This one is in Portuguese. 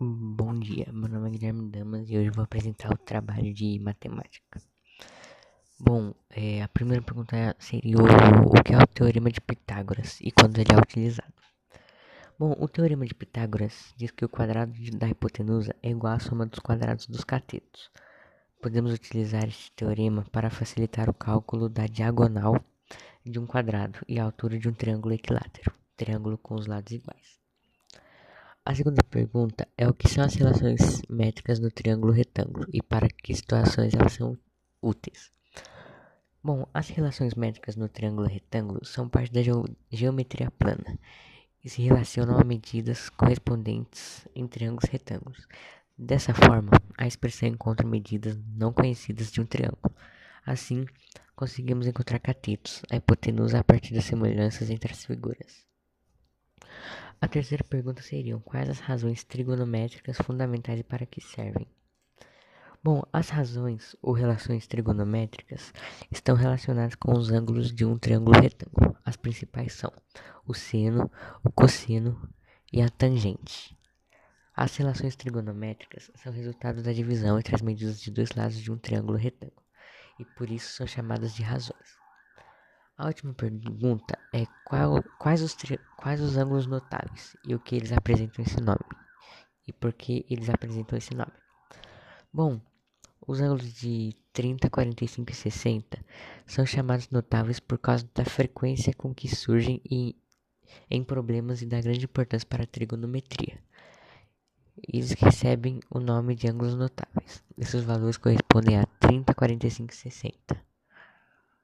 Bom dia, meu nome é Guilherme Damas e hoje vou apresentar o trabalho de matemática. Bom, é, a primeira pergunta seria o, o que é o Teorema de Pitágoras e quando ele é utilizado. Bom, o Teorema de Pitágoras diz que o quadrado da hipotenusa é igual à soma dos quadrados dos catetos. Podemos utilizar este teorema para facilitar o cálculo da diagonal de um quadrado e a altura de um triângulo equilátero, triângulo com os lados iguais. A segunda pergunta é o que são as relações métricas no triângulo retângulo e para que situações elas são úteis. Bom, as relações métricas no triângulo retângulo são parte da geometria plana e se relacionam a medidas correspondentes em triângulos retângulos. Dessa forma, a expressão encontra medidas não conhecidas de um triângulo. Assim, conseguimos encontrar catetos, a hipotenusa a partir das semelhanças entre as figuras. A terceira pergunta seria: quais as razões trigonométricas fundamentais e para que servem? Bom, as razões ou relações trigonométricas estão relacionadas com os ângulos de um triângulo retângulo. As principais são o seno, o cosseno e a tangente. As relações trigonométricas são resultado da divisão entre as medidas de dois lados de um triângulo retângulo e por isso são chamadas de razões. A última pergunta é qual, quais, os quais os ângulos notáveis e o que eles apresentam esse nome e por que eles apresentam esse nome. Bom, os ângulos de 30, 45 e 60 são chamados notáveis por causa da frequência com que surgem em, em problemas e da grande importância para a trigonometria. Eles recebem o nome de ângulos notáveis. Esses valores correspondem a 30, 45 e 60.